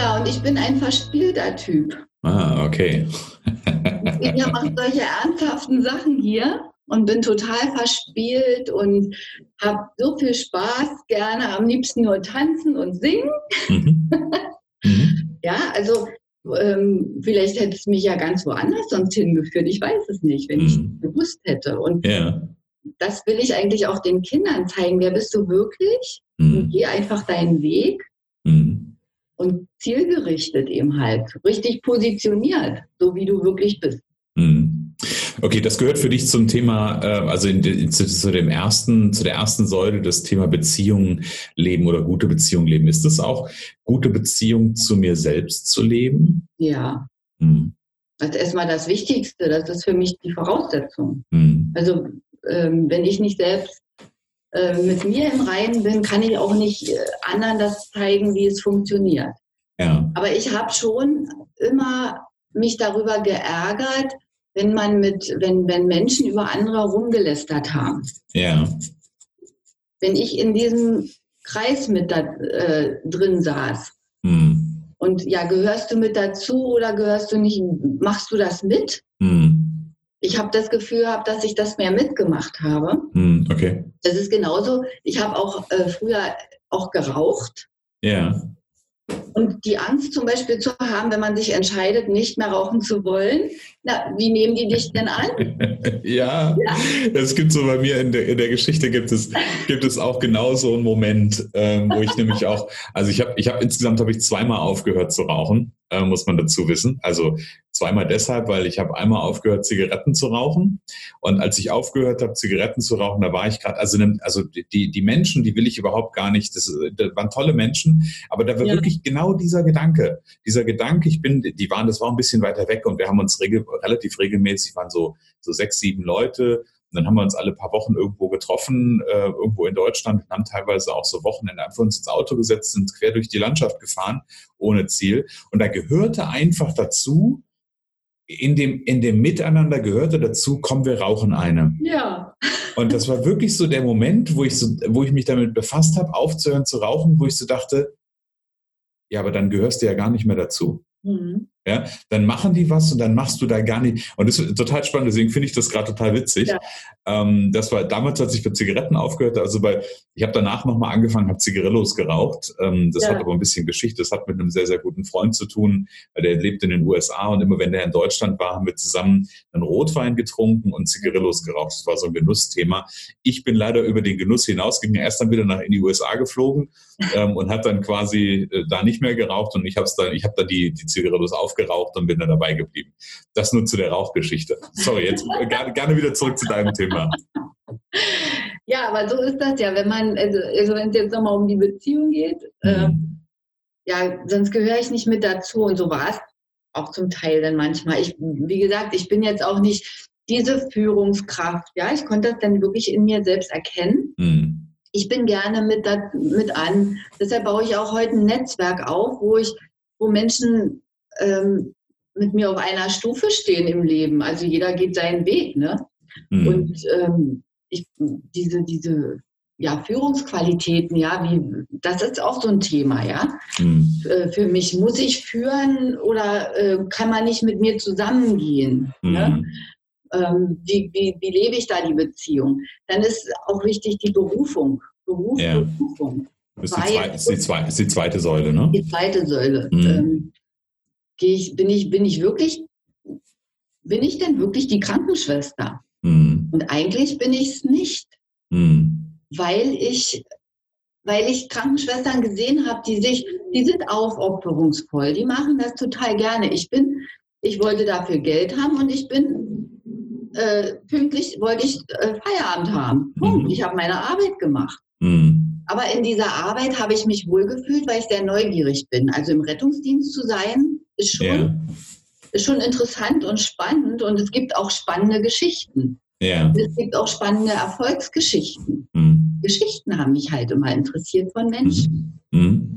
Ja, und ich bin ein verspielter Typ. Ah, okay. ich mache solche ernsthaften Sachen hier und bin total verspielt und habe so viel Spaß, gerne am liebsten nur tanzen und singen. Mhm. Mhm. ja, also ähm, vielleicht hätte es mich ja ganz woanders sonst hingeführt. Ich weiß es nicht, wenn mhm. ich es gewusst hätte. Und ja. das will ich eigentlich auch den Kindern zeigen. Wer bist du wirklich? Mhm. Geh einfach deinen Weg. Und zielgerichtet eben halt, richtig positioniert, so wie du wirklich bist. Mhm. Okay, das gehört für dich zum Thema, äh, also zu, dem ersten, zu der ersten Säule, das Thema Beziehungen leben oder gute Beziehungen leben. Ist es auch gute Beziehung zu mir selbst zu leben? Ja. Hm. Das ist erstmal das Wichtigste. Das ist für mich die Voraussetzung. Hm. Also ähm, wenn ich nicht selbst äh, mit mir im Reinen bin, kann ich auch nicht äh, anderen das zeigen, wie es funktioniert. Ja. Aber ich habe schon immer mich darüber geärgert, wenn man mit, wenn, wenn Menschen über andere rumgelästert haben. Ja. Wenn ich in diesem Kreis mit da äh, drin saß. Hm. Und ja, gehörst du mit dazu oder gehörst du nicht, machst du das mit? Hm. Ich habe das Gefühl gehabt, dass ich das mehr mitgemacht habe. Hm, okay. Das ist genauso. Ich habe auch äh, früher auch geraucht. Ja. Und die Angst zum Beispiel zu haben, wenn man sich entscheidet, nicht mehr rauchen zu wollen, na, wie nehmen die dich denn an? ja, ja, es gibt so bei mir in der, in der Geschichte gibt es, gibt es auch genau so einen Moment, ähm, wo ich nämlich auch, also ich habe ich hab insgesamt habe ich zweimal aufgehört zu rauchen äh, muss man dazu wissen. Also zweimal deshalb, weil ich habe einmal aufgehört, Zigaretten zu rauchen. Und als ich aufgehört habe, Zigaretten zu rauchen, da war ich gerade, also, also die, die Menschen, die will ich überhaupt gar nicht, das, das waren tolle Menschen, aber da war ja. wirklich genau dieser Gedanke, dieser Gedanke, ich bin, die waren, das war ein bisschen weiter weg und wir haben uns regel, relativ regelmäßig, waren so, so sechs, sieben Leute und dann haben wir uns alle paar Wochen irgendwo getroffen, äh, irgendwo in Deutschland und haben teilweise auch so Wochenende einfach uns ins Auto gesetzt, sind quer durch die Landschaft gefahren, ohne Ziel. Und da gehörte einfach dazu, in dem, in dem Miteinander gehörte dazu, komm, wir rauchen eine. Ja. Und das war wirklich so der Moment, wo ich, so, wo ich mich damit befasst habe, aufzuhören zu rauchen, wo ich so dachte, ja, aber dann gehörst du ja gar nicht mehr dazu. Mhm. Ja, dann machen die was und dann machst du da gar nicht. Und das ist total spannend, deswegen finde ich das gerade total witzig. Ja. Ähm, das war damals, als ich bei Zigaretten aufgehört also bei, ich habe danach nochmal angefangen, habe Zigarillos geraucht. Ähm, das ja. hat aber ein bisschen Geschichte. Das hat mit einem sehr, sehr guten Freund zu tun, weil der lebt in den USA und immer wenn der in Deutschland war, haben wir zusammen einen Rotwein getrunken und Zigarillos geraucht. Das war so ein Genussthema. Ich bin leider über den Genuss hinausgegangen, erst dann wieder nach in die USA geflogen ähm, und habe dann quasi äh, da nicht mehr geraucht und ich habe dann, ich habe dann die, die Zigarillos aufgehört aufgeraucht und bin dann dabei geblieben. Das nur zu der Rauchgeschichte. Sorry, jetzt gerne, gerne wieder zurück zu deinem Thema. Ja, aber so ist das ja, wenn man, also, also wenn es jetzt nochmal um die Beziehung geht, äh, mhm. äh, ja, sonst gehöre ich nicht mit dazu und so war es auch zum Teil dann manchmal. Ich, wie gesagt, ich bin jetzt auch nicht diese Führungskraft, ja, ich konnte das dann wirklich in mir selbst erkennen. Mhm. Ich bin gerne mit, da, mit an. Deshalb baue ich auch heute ein Netzwerk auf, wo ich, wo Menschen ähm, mit mir auf einer Stufe stehen im Leben. Also jeder geht seinen Weg. Ne? Mhm. Und ähm, ich, diese, diese ja, Führungsqualitäten, ja, wie, das ist auch so ein Thema, ja. Mhm. Für mich muss ich führen oder äh, kann man nicht mit mir zusammengehen? Mhm. Ne? Ähm, wie, wie, wie lebe ich da die Beziehung? Dann ist auch wichtig die Berufung. Beruf, ja. Berufung. Ist, die zweite, ist, die zweite, ist die zweite Säule, ne? Die zweite Säule. Mhm. Gehe ich, bin ich, bin ich wirklich, bin ich denn wirklich die Krankenschwester? Mhm. Und eigentlich bin ich es nicht, mhm. weil ich, weil ich Krankenschwestern gesehen habe, die sich, die sind aufopferungsvoll, die machen das total gerne. Ich bin, ich wollte dafür Geld haben und ich bin äh, pünktlich, wollte ich äh, Feierabend haben. Punkt. Mhm. Ich habe meine Arbeit gemacht. Mhm. Aber in dieser Arbeit habe ich mich wohlgefühlt, weil ich sehr neugierig bin. Also im Rettungsdienst zu sein, ist schon, ja. ist schon interessant und spannend und es gibt auch spannende Geschichten. Ja. Es gibt auch spannende Erfolgsgeschichten. Mhm. Geschichten haben mich halt immer interessiert von Menschen. Mhm. mhm.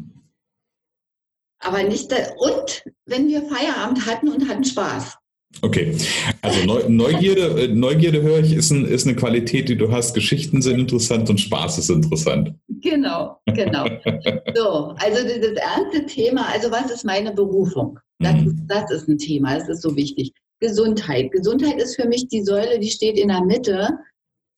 Aber nicht, und wenn wir Feierabend hatten und hatten Spaß. Okay, also Neugierde, äh, Neugierde höre ich, ist, ein, ist eine Qualität, die du hast. Geschichten sind interessant und Spaß ist interessant. genau, genau. So, also das erste Thema, also was ist meine Berufung? Das, mhm. ist, das ist ein Thema, das ist so wichtig. Gesundheit. Gesundheit ist für mich die Säule, die steht in der Mitte,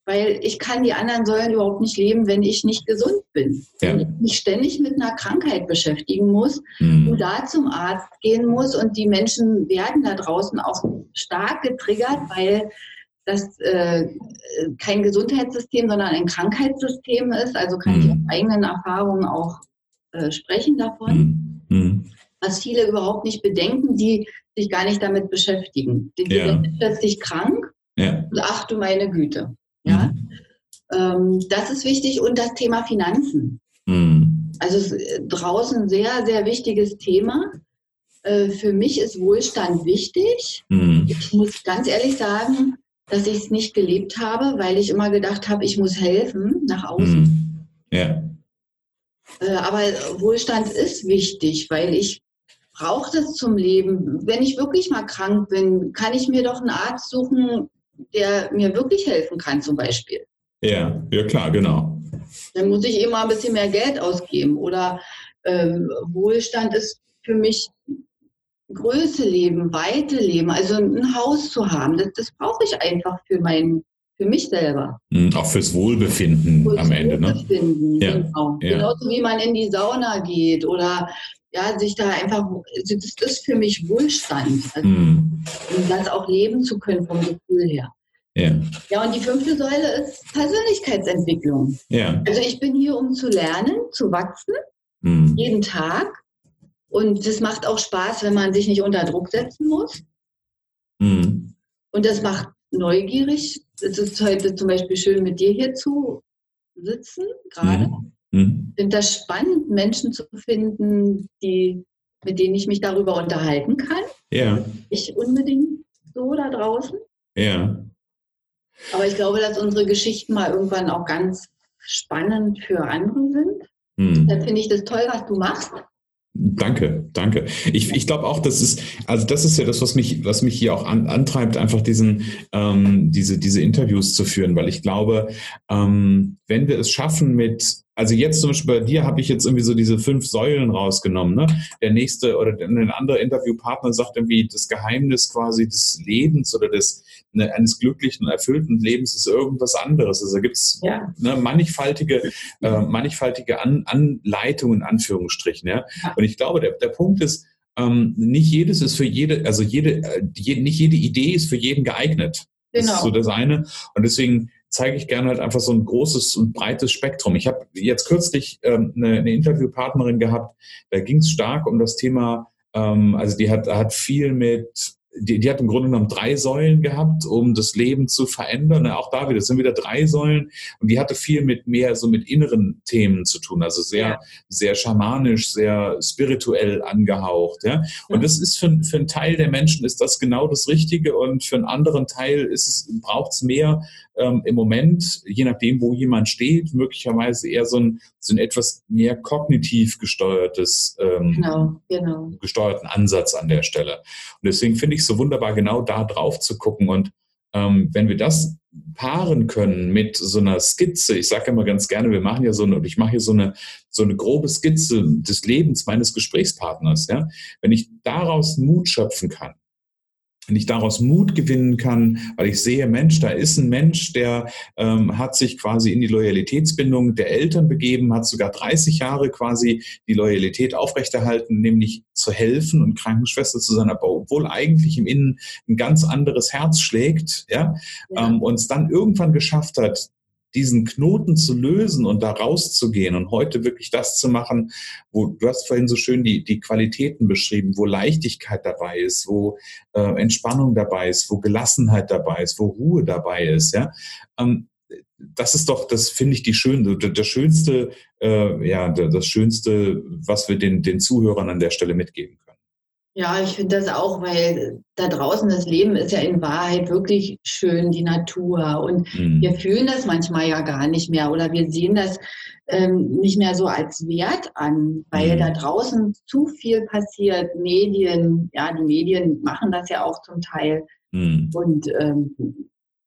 weil ich kann die anderen Säulen überhaupt nicht leben, wenn ich nicht gesund bin. Ja. Wenn ich mich ständig mit einer Krankheit beschäftigen muss mhm. und da zum Arzt gehen muss und die Menschen werden da draußen auch stark getriggert, weil das äh, kein Gesundheitssystem, sondern ein Krankheitssystem ist. Also kann mhm. ich aus eigenen Erfahrungen auch äh, sprechen davon. Mhm. Was viele überhaupt nicht bedenken, die sich gar nicht damit beschäftigen. Die ja. sind plötzlich krank ja. und ach du meine Güte. Ja? Mhm. Ähm, das ist wichtig und das Thema Finanzen. Mhm. Also draußen sehr, sehr wichtiges Thema. Äh, für mich ist Wohlstand wichtig. Mhm. Ich muss ganz ehrlich sagen, dass ich es nicht gelebt habe, weil ich immer gedacht habe, ich muss helfen nach außen. Mhm. Ja. Äh, aber Wohlstand ist wichtig, weil ich brauche das zum Leben. Wenn ich wirklich mal krank bin, kann ich mir doch einen Arzt suchen, der mir wirklich helfen kann, zum Beispiel. Ja, ja klar, genau. Dann muss ich immer ein bisschen mehr Geld ausgeben. Oder äh, Wohlstand ist für mich Größe leben, Weite leben, also ein Haus zu haben, das, das brauche ich einfach für mein, für mich selber. Mhm, auch fürs Wohlbefinden fürs am Ende, ne? Wohlbefinden, ne? Ja. Genau. Ja. Genauso wie man in die Sauna geht oder ja, sich da einfach, also das ist für mich Wohlstand, also, mm. um das auch leben zu können vom Gefühl her. Ja. ja, und die fünfte Säule ist Persönlichkeitsentwicklung. Ja. Also ich bin hier, um zu lernen, zu wachsen, mm. jeden Tag und das macht auch Spaß, wenn man sich nicht unter Druck setzen muss. Mhm. Und das macht neugierig. Es ist heute zum Beispiel schön, mit dir hier zu sitzen, gerade. Mhm. Mhm. Ich finde das spannend, Menschen zu finden, die, mit denen ich mich darüber unterhalten kann. Ja. Ich unbedingt so da draußen. Ja. Aber ich glaube, dass unsere Geschichten mal irgendwann auch ganz spannend für andere sind. Mhm. Dann finde ich das toll, was du machst. Danke, danke. Ich, ich glaube auch, das ist, also das ist ja das, was mich, was mich hier auch an, antreibt, einfach diesen, ähm, diese, diese Interviews zu führen, weil ich glaube, ähm, wenn wir es schaffen mit also jetzt zum Beispiel bei dir habe ich jetzt irgendwie so diese fünf Säulen rausgenommen. Ne? Der nächste oder ein anderer Interviewpartner sagt irgendwie, das Geheimnis quasi des Lebens oder des ne, eines glücklichen, erfüllten Lebens ist irgendwas anderes. Also gibt es ja. ne, mannigfaltige, äh, mannigfaltige An Anleitungen, in Anführungsstrichen. Ja? Und ich glaube, der, der Punkt ist, ähm, nicht jedes ist für jede, also jede, äh, je, nicht jede Idee ist für jeden geeignet. Genau. Das ist so das eine. Und deswegen zeige ich gerne halt einfach so ein großes und breites Spektrum. Ich habe jetzt kürzlich ähm, eine, eine, Interviewpartnerin gehabt, da ging es stark um das Thema, ähm, also die hat, hat viel mit die, die hat im Grunde genommen drei Säulen gehabt, um das Leben zu verändern. Auch da wieder, das sind wieder drei Säulen. Und die hatte viel mit mehr so mit inneren Themen zu tun. Also sehr, ja. sehr schamanisch, sehr spirituell angehaucht. Ja? Und das ist für, für einen Teil der Menschen ist das genau das Richtige. Und für einen anderen Teil ist es, braucht es mehr ähm, im Moment, je nachdem, wo jemand steht, möglicherweise eher so ein, so ein etwas mehr kognitiv gesteuertes, ähm, genau, genau. gesteuerten Ansatz an der Stelle. Und deswegen finde ich es so wunderbar, genau da drauf zu gucken. Und ähm, wenn wir das paaren können mit so einer Skizze, ich sage immer ganz gerne, wir machen ja so eine, ich mache hier so eine, so eine grobe Skizze des Lebens meines Gesprächspartners, ja, wenn ich daraus Mut schöpfen kann, wenn ich daraus Mut gewinnen kann, weil ich sehe, Mensch, da ist ein Mensch, der ähm, hat sich quasi in die Loyalitätsbindung der Eltern begeben, hat sogar 30 Jahre quasi die Loyalität aufrechterhalten, nämlich zu helfen und Krankenschwester zu sein, aber obwohl eigentlich im Innen ein ganz anderes Herz schlägt, ja, ja. Ähm, und es dann irgendwann geschafft hat, diesen Knoten zu lösen und da rauszugehen und heute wirklich das zu machen, wo du hast vorhin so schön die, die Qualitäten beschrieben, wo Leichtigkeit dabei ist, wo äh, Entspannung dabei ist, wo Gelassenheit dabei ist, wo Ruhe dabei ist, ja. Ähm, das ist doch, das finde ich die schönste, das schönste, äh, ja, das schönste, was wir den, den Zuhörern an der Stelle mitgeben können. Ja, ich finde das auch, weil da draußen das Leben ist ja in Wahrheit wirklich schön, die Natur. Und mhm. wir fühlen das manchmal ja gar nicht mehr oder wir sehen das ähm, nicht mehr so als Wert an, weil mhm. da draußen zu viel passiert. Medien, ja, die Medien machen das ja auch zum Teil. Mhm. Und ähm,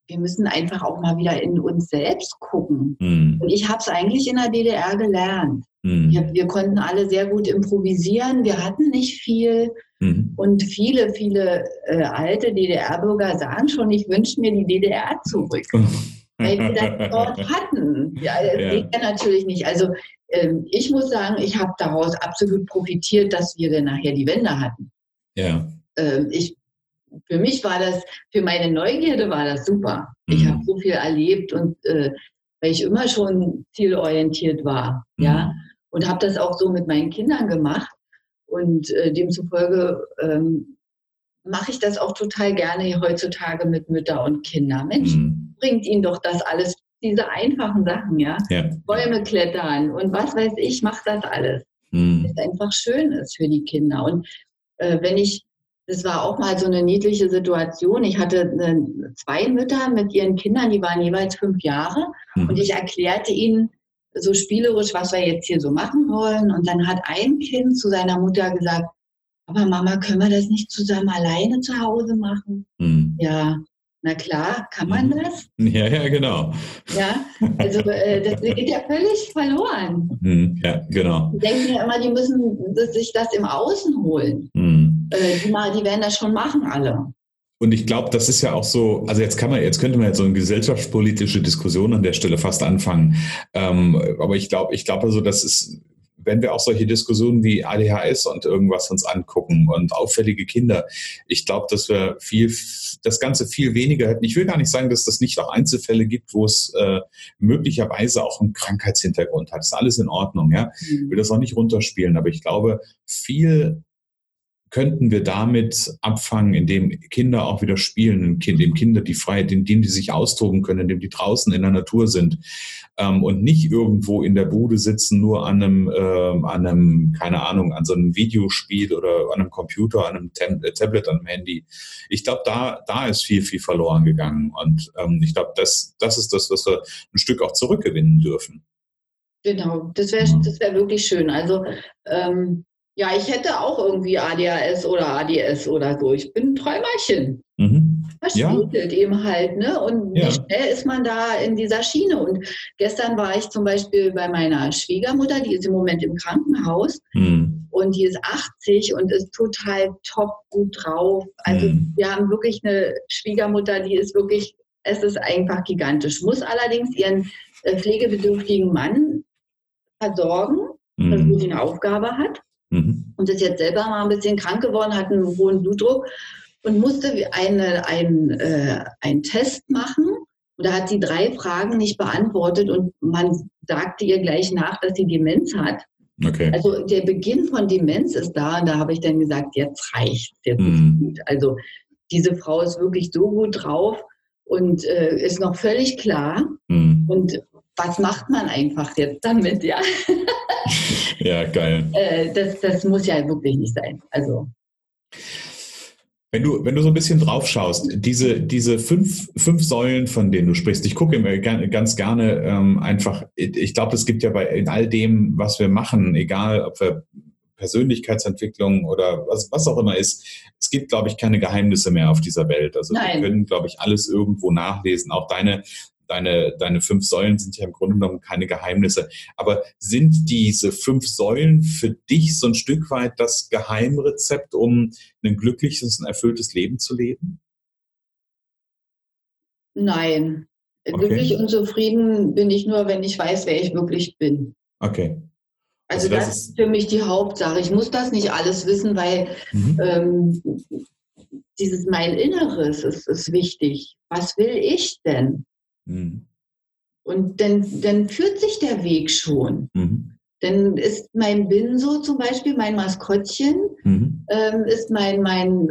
wir müssen einfach auch mal wieder in uns selbst gucken. Mhm. Und ich habe es eigentlich in der DDR gelernt. Mhm. Wir, wir, konnten alle sehr gut improvisieren, wir hatten nicht viel. Mhm. Und viele, viele äh, alte DDR-Bürger sagen schon, ich wünsche mir die DDR zurück. weil wir das dort hatten. Ja, das ja. geht ja natürlich nicht. Also ähm, ich muss sagen, ich habe daraus absolut profitiert, dass wir dann nachher die Wende hatten. Ja. Ähm, ich für mich war das, für meine Neugierde war das super. Mhm. Ich habe so viel erlebt und äh, weil ich immer schon zielorientiert war, mhm. ja, und habe das auch so mit meinen Kindern gemacht und äh, demzufolge ähm, mache ich das auch total gerne heutzutage mit Mütter und Kindern. Mensch, mhm. bringt ihnen doch das alles, diese einfachen Sachen, ja, ja. Bäume klettern und was weiß ich, macht das alles. Mhm. Das einfach schön ist für die Kinder und äh, wenn ich das war auch mal so eine niedliche Situation. Ich hatte eine, zwei Mütter mit ihren Kindern, die waren jeweils fünf Jahre. Mhm. Und ich erklärte ihnen so spielerisch, was wir jetzt hier so machen wollen. Und dann hat ein Kind zu seiner Mutter gesagt, aber Mama, können wir das nicht zusammen alleine zu Hause machen? Mhm. Ja, na klar, kann man mhm. das? Ja, ja, genau. Ja, also äh, das geht ja völlig verloren. Mhm, ja, genau. Die denken ja immer, die müssen sich das im Außen holen. Mhm. Äh, die, mal, die werden das schon machen, alle. Und ich glaube, das ist ja auch so, also jetzt kann man, jetzt könnte man jetzt so eine gesellschaftspolitische Diskussion an der Stelle fast anfangen. Ähm, aber ich glaube, ich glaube also, das ist wenn wir auch solche Diskussionen wie ADHS und irgendwas uns angucken und auffällige Kinder, ich glaube, dass wir viel, das Ganze viel weniger hätten. Ich will gar nicht sagen, dass das nicht auch Einzelfälle gibt, wo es äh, möglicherweise auch einen Krankheitshintergrund hat. Das ist alles in Ordnung, ja. Ich will das auch nicht runterspielen, aber ich glaube, viel könnten wir damit abfangen, indem Kinder auch wieder spielen, indem Kinder die Freiheit, indem die sich austoben können, indem die draußen in der Natur sind ähm, und nicht irgendwo in der Bude sitzen, nur an einem, äh, an einem, keine Ahnung, an so einem Videospiel oder an einem Computer, an einem Tem äh, Tablet, an einem Handy. Ich glaube, da, da ist viel, viel verloren gegangen. Und ähm, ich glaube, das, das ist das, was wir ein Stück auch zurückgewinnen dürfen. Genau, das wäre das wär wirklich schön. Also ähm, ja, ich hätte auch irgendwie ADHS oder ADS oder so. Ich bin ein Träumerchen. Mhm. Das spielt ja. eben halt, ne? Und ja. wie schnell ist man da in dieser Schiene? Und gestern war ich zum Beispiel bei meiner Schwiegermutter, die ist im Moment im Krankenhaus mhm. und die ist 80 und ist total top gut drauf. Also mhm. wir haben wirklich eine Schwiegermutter, die ist wirklich, es ist einfach gigantisch. Muss allerdings ihren äh, pflegebedürftigen Mann versorgen, mhm. wo sie eine Aufgabe hat. Mhm. Und ist jetzt selber mal ein bisschen krank geworden, hat einen hohen Blutdruck und musste eine, ein, äh, einen Test machen. Und da hat sie drei Fragen nicht beantwortet und man sagte ihr gleich nach, dass sie Demenz hat. Okay. Also der Beginn von Demenz ist da und da habe ich dann gesagt, jetzt reicht jetzt mhm. gut. Also diese Frau ist wirklich so gut drauf und äh, ist noch völlig klar. Mhm. Und was macht man einfach jetzt damit, ja? ja, geil. Äh, das, das muss ja wirklich nicht sein. Also. Wenn du, wenn du so ein bisschen drauf schaust, diese, diese fünf, fünf Säulen, von denen du sprichst, ich gucke immer ganz gerne ähm, einfach, ich glaube, es gibt ja bei in all dem, was wir machen, egal ob wir Persönlichkeitsentwicklung oder was, was auch immer ist, es gibt, glaube ich, keine Geheimnisse mehr auf dieser Welt. Also Nein. wir können, glaube ich, alles irgendwo nachlesen. Auch deine, deine, deine fünf Säulen sind ja im Grunde genommen keine Geheimnisse. Aber sind diese fünf Säulen für dich so ein Stück weit das Geheimrezept, um ein glückliches und erfülltes Leben zu leben? Nein. Okay. Glücklich und zufrieden bin ich nur, wenn ich weiß, wer ich wirklich bin. Okay. Also, also das, das, ist für mich die Hauptsache. Ich muss das nicht alles wissen, weil mhm. ähm, dieses mein Inneres ist, ist wichtig. Was will ich denn? Mhm. Und dann, dann führt sich der Weg schon. Mhm. Dann ist mein Binso zum Beispiel, mein Maskottchen, mhm. ähm, ist mein, mein,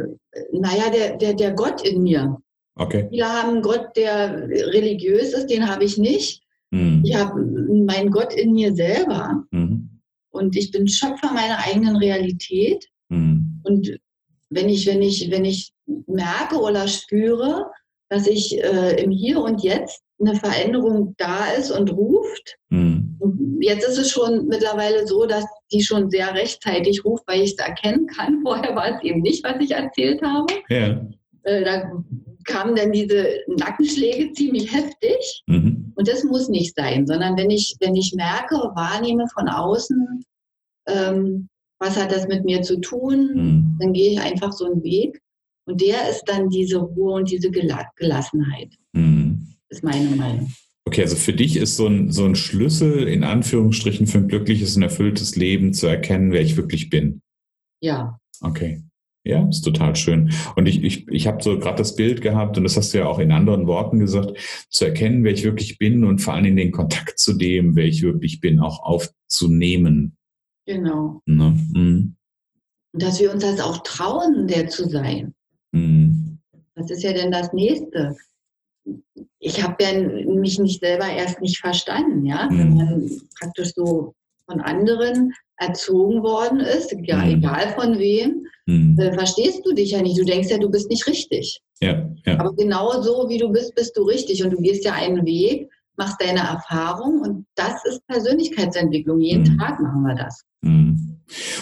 naja, der, der, der Gott in mir. Okay. Viele haben einen Gott, der religiös ist, den habe ich nicht. Mhm. Ich habe meinen Gott in mir selber. Mhm. Und ich bin Schöpfer meiner eigenen Realität. Mhm. Und wenn ich, wenn ich, wenn ich merke oder spüre, dass ich äh, im Hier und Jetzt eine Veränderung da ist und ruft. Mhm. Jetzt ist es schon mittlerweile so, dass die schon sehr rechtzeitig ruft, weil ich es erkennen kann. Vorher war es eben nicht, was ich erzählt habe. Ja. Äh, da kamen dann diese Nackenschläge ziemlich heftig. Mhm. Und das muss nicht sein, sondern wenn ich, wenn ich merke, wahrnehme von außen, ähm, was hat das mit mir zu tun, mhm. dann gehe ich einfach so einen Weg. Und der ist dann diese Ruhe und diese Gelassenheit. Mhm. Ist meine Meinung. Okay, also für dich ist so ein, so ein Schlüssel in Anführungsstrichen für ein glückliches und erfülltes Leben zu erkennen, wer ich wirklich bin. Ja. Okay. Ja, ist total schön. Und ich, ich, ich habe so gerade das Bild gehabt, und das hast du ja auch in anderen Worten gesagt, zu erkennen, wer ich wirklich bin und vor allem den Kontakt zu dem, wer ich wirklich bin, auch aufzunehmen. Genau. Ne? Mhm. Und dass wir uns das auch trauen, der zu sein. Mhm. Was ist ja denn das Nächste? Ich habe ja mich nicht selber erst nicht verstanden, ja. Mhm. Wenn man praktisch so von anderen erzogen worden ist, ja, mhm. egal von wem, mhm. äh, verstehst du dich ja nicht. Du denkst ja, du bist nicht richtig. Ja, ja. Aber genau so, wie du bist, bist du richtig. Und du gehst ja einen Weg, machst deine Erfahrung und das ist Persönlichkeitsentwicklung. Jeden mhm. Tag machen wir das.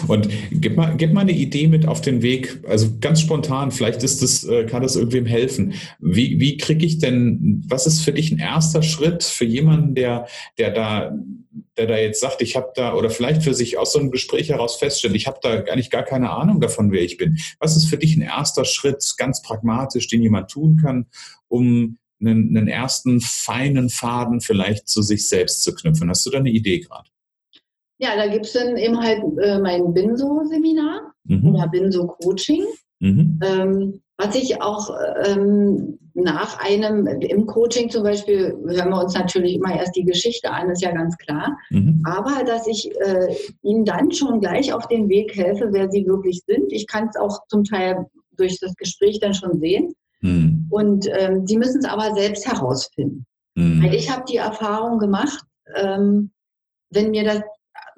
Und gib mal, gib mal eine Idee mit auf den Weg, also ganz spontan, vielleicht ist das, äh, kann das irgendwem helfen. Wie, wie kriege ich denn, was ist für dich ein erster Schritt für jemanden, der, der da, der da jetzt sagt, ich habe da, oder vielleicht für sich aus so einem Gespräch heraus feststellt, ich habe da eigentlich gar keine Ahnung davon, wer ich bin. Was ist für dich ein erster Schritt, ganz pragmatisch, den jemand tun kann, um einen, einen ersten feinen Faden vielleicht zu sich selbst zu knüpfen? Hast du da eine Idee gerade? Ja, da gibt es dann eben halt äh, mein Binso-Seminar mhm. oder Binso-Coaching. Mhm. Ähm, was ich auch ähm, nach einem, im Coaching zum Beispiel, hören wir uns natürlich immer erst die Geschichte an, ist ja ganz klar. Mhm. Aber dass ich äh, ihnen dann schon gleich auf den Weg helfe, wer sie wirklich sind. Ich kann es auch zum Teil durch das Gespräch dann schon sehen. Mhm. Und ähm, sie müssen es aber selbst herausfinden. Mhm. Weil ich habe die Erfahrung gemacht, ähm, wenn mir das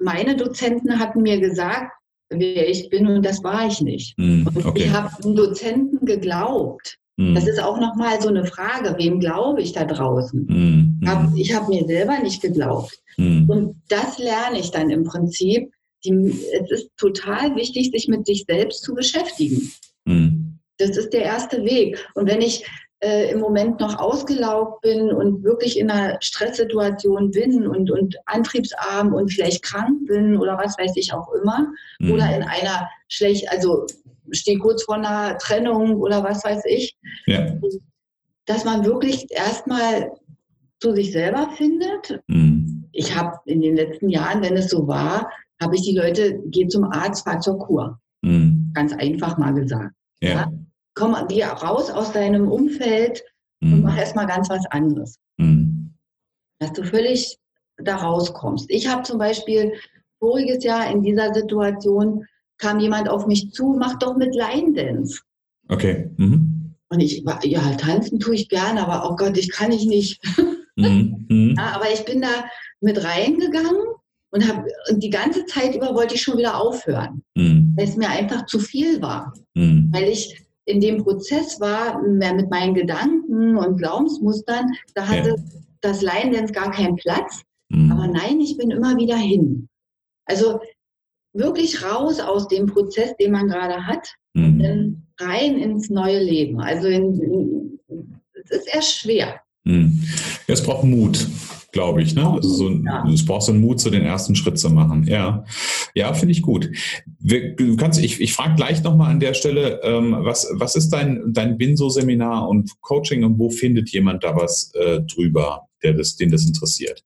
meine Dozenten hatten mir gesagt, wer ich bin und das war ich nicht. Mm, und ich habe den Dozenten geglaubt. Mm. Das ist auch nochmal so eine Frage, wem glaube ich da draußen? Mm, hab, ich habe mir selber nicht geglaubt. Und das lerne ich dann im Prinzip. Die, es ist total wichtig, sich mit sich selbst zu beschäftigen. Das ist der erste Weg. Und wenn ich äh, im Moment noch ausgelaugt bin und wirklich in einer Stresssituation bin und, und antriebsarm und vielleicht krank bin oder was weiß ich auch immer, mhm. oder in einer schlecht, also stehe kurz vor einer Trennung oder was weiß ich, ja. dass man wirklich erstmal zu sich selber findet. Mhm. Ich habe in den letzten Jahren, wenn es so war, habe ich die Leute, geh zum Arzt, fahr zur Kur. Mhm. Ganz einfach mal gesagt. Ja. ja komm, geh raus aus deinem Umfeld mhm. und mach erstmal ganz was anderes. Mhm. Dass du völlig da rauskommst. Ich habe zum Beispiel voriges Jahr in dieser Situation kam jemand auf mich zu, mach doch mit Line Dance. Okay. Mhm. Und ich war, ja, tanzen tue ich gerne, aber oh Gott, ich kann ich nicht. Mhm. mhm. ja, aber ich bin da mit reingegangen und, hab, und die ganze Zeit über wollte ich schon wieder aufhören, mhm. weil es mir einfach zu viel war. Mhm. Weil ich in dem Prozess war, mehr mit meinen Gedanken und Glaubensmustern, da hatte ja. das Laiendance gar keinen Platz. Mhm. Aber nein, ich bin immer wieder hin. Also wirklich raus aus dem Prozess, den man gerade hat, mhm. rein ins neue Leben. Also es ist erst schwer. Mhm. Es braucht Mut glaube ich. Ne? Also so ja. Es braucht so einen Mut, so den ersten Schritt zu machen. Ja, ja finde ich gut. Du kannst, ich, ich frage gleich nochmal an der Stelle, ähm, was, was ist dein, dein Binso-Seminar und Coaching und wo findet jemand da was äh, drüber, der das, den das interessiert?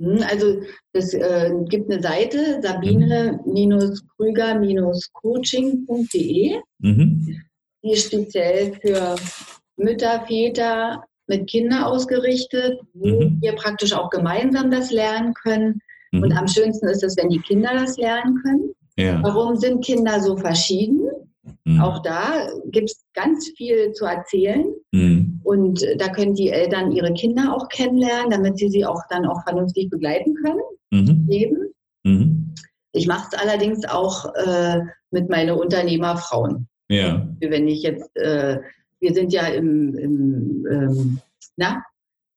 Hm, also es äh, gibt eine Seite, sabine-krüger-coaching.de, mhm. die speziell für Mütter, Väter, mit Kindern ausgerichtet, wo mhm. wir praktisch auch gemeinsam das lernen können. Mhm. Und am schönsten ist es, wenn die Kinder das lernen können. Ja. Warum sind Kinder so verschieden? Mhm. Auch da gibt es ganz viel zu erzählen. Mhm. Und da können die Eltern ihre Kinder auch kennenlernen, damit sie sie auch dann auch vernünftig begleiten können. Mhm. Leben. Mhm. Ich mache es allerdings auch äh, mit meinen Unternehmerfrauen. Ja. Wenn ich jetzt äh, wir sind ja im, im ähm, na,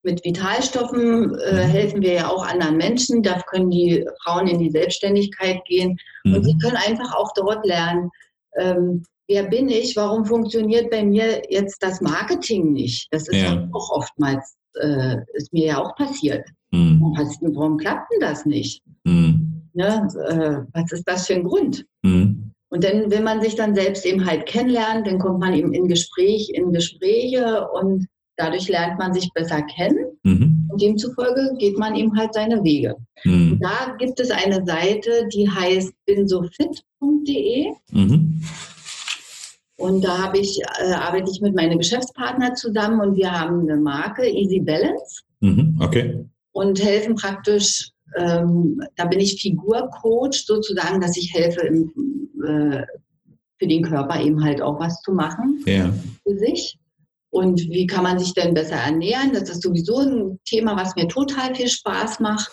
mit Vitalstoffen äh, mhm. helfen wir ja auch anderen Menschen. Da können die Frauen in die Selbstständigkeit gehen mhm. und sie können einfach auch dort lernen, ähm, wer bin ich? Warum funktioniert bei mir jetzt das Marketing nicht? Das ist ja. auch oftmals, äh, ist mir ja auch passiert. Mhm. Warum, warum klappt denn das nicht? Mhm. Ja, äh, was ist das für ein Grund? Mhm. Und dann, wenn man sich dann selbst eben halt kennenlernt, dann kommt man eben in Gespräch, in Gespräche und dadurch lernt man sich besser kennen. Mhm. Und demzufolge geht man eben halt seine Wege. Mhm. da gibt es eine Seite, die heißt binsofit.de. Mhm. Und da habe ich, äh, arbeite ich mit meinem Geschäftspartner zusammen und wir haben eine Marke, Easy Balance. Mhm, okay. Und helfen praktisch, ähm, da bin ich Figurcoach sozusagen, dass ich helfe, im, äh, für den Körper eben halt auch was zu machen ja. für sich. Und wie kann man sich denn besser ernähren? Das ist sowieso ein Thema, was mir total viel Spaß macht.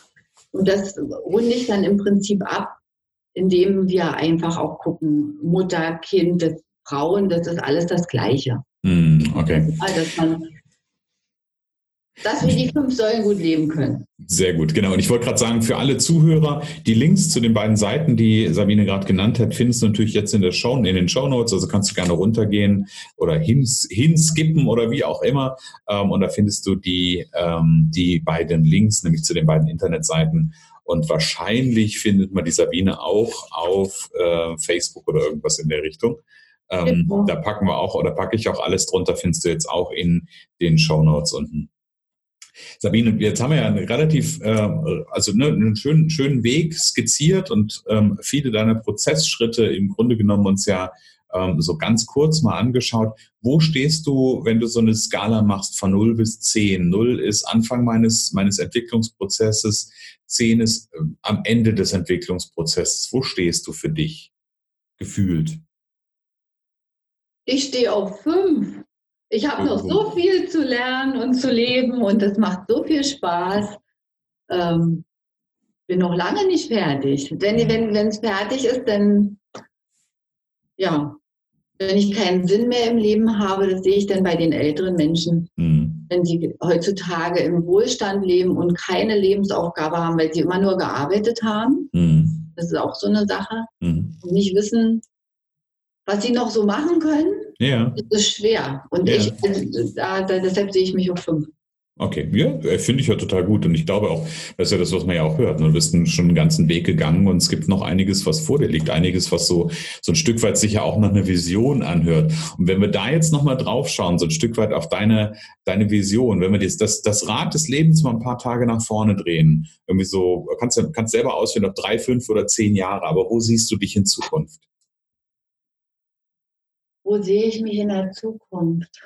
Und das runde ich dann im Prinzip ab, indem wir einfach auch gucken, Mutter, Kind, das Frauen, das ist alles das Gleiche. Mm, okay. dass, man, dass wir die fünf Säulen gut leben können. Sehr gut, genau. Und ich wollte gerade sagen, für alle Zuhörer, die Links zu den beiden Seiten, die Sabine gerade genannt hat, findest du natürlich jetzt in, der Show, in den Show Notes. Also kannst du gerne runtergehen oder hins, hinskippen oder wie auch immer. Ähm, und da findest du die, ähm, die beiden Links, nämlich zu den beiden Internetseiten. Und wahrscheinlich findet man die Sabine auch auf äh, Facebook oder irgendwas in der Richtung. Ähm, genau. Da packen wir auch oder packe ich auch alles drunter, findest du jetzt auch in den Show Notes unten. Sabine, jetzt haben wir ja einen relativ, äh, also ne, einen schönen, schönen Weg skizziert und ähm, viele deiner Prozessschritte im Grunde genommen uns ja ähm, so ganz kurz mal angeschaut. Wo stehst du, wenn du so eine Skala machst von 0 bis 10? 0 ist Anfang meines, meines Entwicklungsprozesses, 10 ist äh, am Ende des Entwicklungsprozesses. Wo stehst du für dich gefühlt? Ich stehe auf fünf. Ich habe noch so viel zu lernen und zu leben und es macht so viel Spaß. Ähm, bin noch lange nicht fertig. Denn wenn es fertig ist, dann ja, wenn ich keinen Sinn mehr im Leben habe, das sehe ich dann bei den älteren Menschen, mhm. wenn sie heutzutage im Wohlstand leben und keine Lebensaufgabe haben, weil sie immer nur gearbeitet haben. Mhm. Das ist auch so eine Sache. Mhm. Und nicht wissen, was sie noch so machen können, ja. ist schwer. Und ja. ich, also, da, da, deshalb sehe ich mich auf fünf. Okay, ja, äh, finde ich ja total gut. Und ich glaube auch, das ist ja das, was man ja auch hört. Ne? Du bist schon einen ganzen Weg gegangen und es gibt noch einiges, was vor dir liegt. Einiges, was so, so ein Stück weit sicher auch nach einer Vision anhört. Und wenn wir da jetzt nochmal drauf schauen, so ein Stück weit auf deine, deine Vision, wenn wir das, das, das Rad des Lebens mal ein paar Tage nach vorne drehen, irgendwie so, kannst du kannst selber auswählen, ob drei, fünf oder zehn Jahre, aber wo siehst du dich in Zukunft? Wo sehe ich mich in der Zukunft?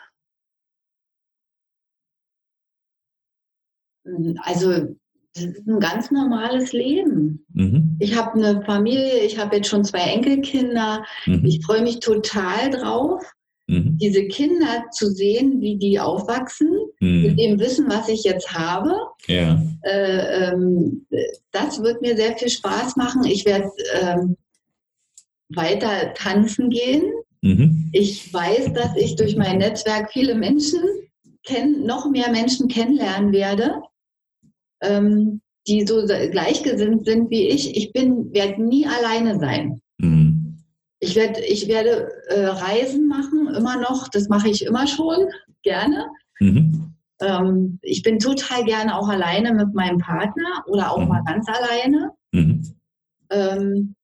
Also, das ist ein ganz normales Leben. Mhm. Ich habe eine Familie, ich habe jetzt schon zwei Enkelkinder. Mhm. Ich freue mich total drauf, mhm. diese Kinder zu sehen, wie die aufwachsen, mhm. mit dem Wissen, was ich jetzt habe. Ja. Äh, ähm, das wird mir sehr viel Spaß machen. Ich werde ähm, weiter tanzen gehen. Mhm. Ich weiß, dass ich durch mein Netzwerk viele Menschen kenn, noch mehr Menschen kennenlernen werde, ähm, die so gleichgesinnt sind wie ich. Ich bin, werde nie alleine sein. Mhm. Ich, werd, ich werde äh, Reisen machen, immer noch. Das mache ich immer schon, gerne. Mhm. Ähm, ich bin total gerne auch alleine mit meinem Partner oder auch mhm. mal ganz alleine. Mhm. Ähm,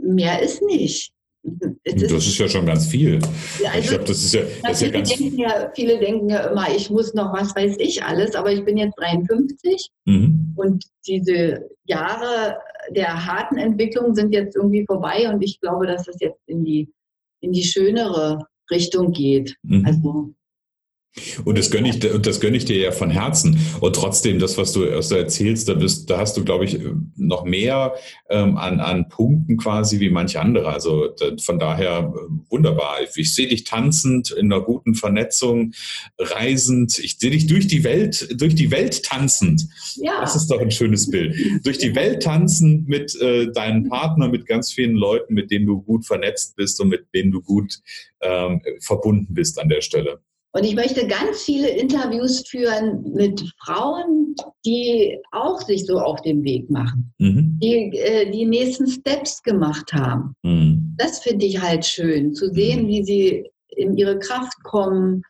mehr ist nicht. Das, das ist ja schon ganz viel. Ja, also, ich glaube, das ist ja, das ja ganz denken ja, Viele denken ja immer, ich muss noch was weiß ich alles, aber ich bin jetzt 53 mhm. und diese Jahre der harten Entwicklung sind jetzt irgendwie vorbei und ich glaube, dass es jetzt in die, in die schönere Richtung geht. Mhm. Also und das gönne ich, das gönne ich dir ja von Herzen. Und trotzdem, das, was du, erzählst, da, bist, da hast du, glaube ich, noch mehr ähm, an, an Punkten quasi wie manche andere. Also von daher äh, wunderbar. Ich, ich sehe dich tanzend, in einer guten Vernetzung, reisend. Ich sehe dich durch die Welt, durch die Welt tanzend. Ja. Das ist doch ein schönes Bild. durch die Welt tanzend mit äh, deinem Partner, mit ganz vielen Leuten, mit denen du gut vernetzt bist und mit denen du gut ähm, verbunden bist an der Stelle. Und ich möchte ganz viele Interviews führen mit Frauen, die auch sich so auf den Weg machen, mhm. die äh, die nächsten Steps gemacht haben. Mhm. Das finde ich halt schön, zu sehen, mhm. wie sie in ihre Kraft kommen.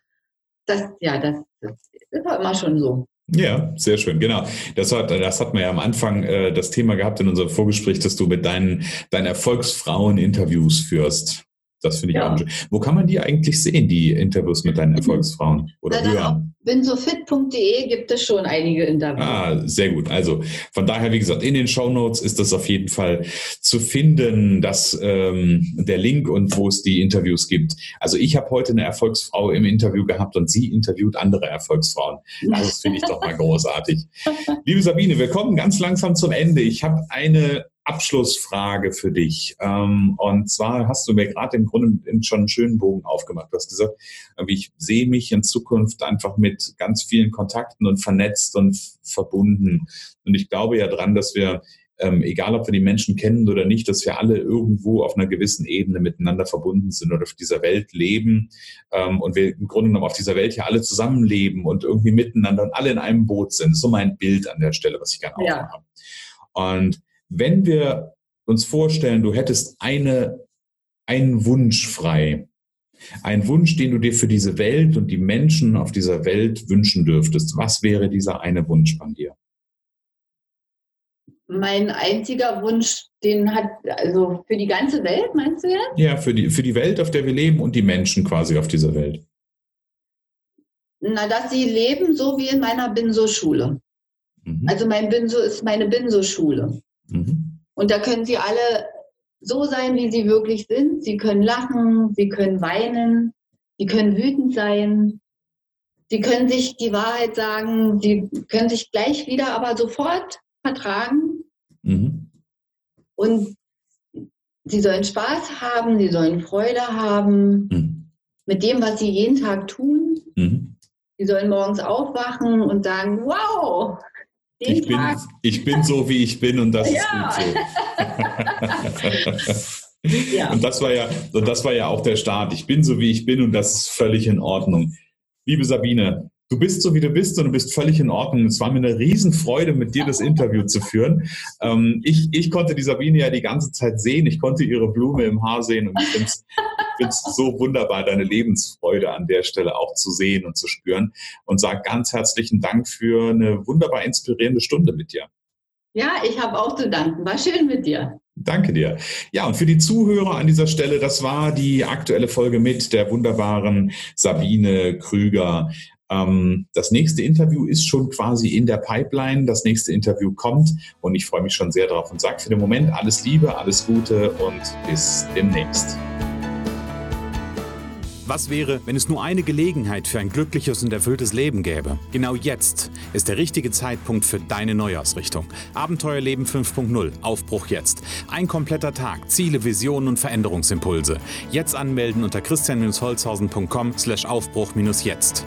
Das, ja, das, das ist halt immer schon so. Ja, sehr schön, genau. Das hat, das hat man ja am Anfang äh, das Thema gehabt in unserem Vorgespräch, dass du mit deinen, deinen Erfolgsfrauen Interviews führst. Das finde ich ja. auch schön. Wo kann man die eigentlich sehen, die Interviews mit deinen Erfolgsfrauen? Oder Na, hören? Binsofit.de gibt es schon einige Interviews. Ah, sehr gut. Also von daher, wie gesagt, in den Show Notes ist das auf jeden Fall zu finden, dass ähm, der Link und wo es die Interviews gibt. Also ich habe heute eine Erfolgsfrau im Interview gehabt und sie interviewt andere Erfolgsfrauen. Das finde ich doch mal großartig. Liebe Sabine, wir kommen ganz langsam zum Ende. Ich habe eine Abschlussfrage für dich. Ähm, und zwar hast du mir gerade im Grunde schon einen schönen Bogen aufgemacht. Du hast gesagt, ich sehe mich in Zukunft einfach mit ganz vielen Kontakten und vernetzt und verbunden. Und ich glaube ja dran, dass wir, ähm, egal ob wir die Menschen kennen oder nicht, dass wir alle irgendwo auf einer gewissen Ebene miteinander verbunden sind oder auf dieser Welt leben. Ähm, und wir im Grunde genommen auf dieser Welt ja alle zusammenleben und irgendwie miteinander und alle in einem Boot sind. Das ist so mein Bild an der Stelle, was ich gerne ja. aufmache. Und wenn wir uns vorstellen, du hättest eine, einen Wunsch frei, einen Wunsch, den du dir für diese Welt und die Menschen auf dieser Welt wünschen dürftest, was wäre dieser eine Wunsch von dir? Mein einziger Wunsch, den hat, also für die ganze Welt, meinst du jetzt? Ja, für die, für die Welt, auf der wir leben und die Menschen quasi auf dieser Welt. Na, dass sie leben so wie in meiner Binso-Schule. Mhm. Also mein Binso ist meine Binso-Schule. Mhm. Und da können sie alle so sein, wie sie wirklich sind. Sie können lachen, sie können weinen, sie können wütend sein. Sie können sich die Wahrheit sagen, sie können sich gleich wieder aber sofort vertragen. Mhm. Und sie sollen Spaß haben, sie sollen Freude haben mhm. mit dem, was sie jeden Tag tun. Mhm. Sie sollen morgens aufwachen und sagen, wow, ich bin, ich bin so, wie ich bin und das ja. ist gut so. ja. Und das war ja, und das war ja auch der Start. Ich bin so, wie ich bin und das ist völlig in Ordnung. Liebe Sabine, du bist so, wie du bist und du bist völlig in Ordnung. Es war mir eine Riesenfreude, mit dir das Interview zu führen. Ähm, ich, ich konnte die Sabine ja die ganze Zeit sehen. Ich konnte ihre Blume im Haar sehen und ich finde es finde es so wunderbar, deine Lebensfreude an der Stelle auch zu sehen und zu spüren. Und sage ganz herzlichen Dank für eine wunderbar inspirierende Stunde mit dir. Ja, ich habe auch zu danken. War schön mit dir. Danke dir. Ja, und für die Zuhörer an dieser Stelle, das war die aktuelle Folge mit der wunderbaren Sabine Krüger. Ähm, das nächste Interview ist schon quasi in der Pipeline. Das nächste Interview kommt und ich freue mich schon sehr drauf und sage für den Moment alles Liebe, alles Gute und bis demnächst. Was wäre, wenn es nur eine Gelegenheit für ein glückliches und erfülltes Leben gäbe? Genau jetzt ist der richtige Zeitpunkt für deine Neuausrichtung. Abenteuerleben 5.0, Aufbruch jetzt. Ein kompletter Tag, Ziele, Visionen und Veränderungsimpulse. Jetzt anmelden unter christian-holzhausen.com slash Aufbruch-jetzt.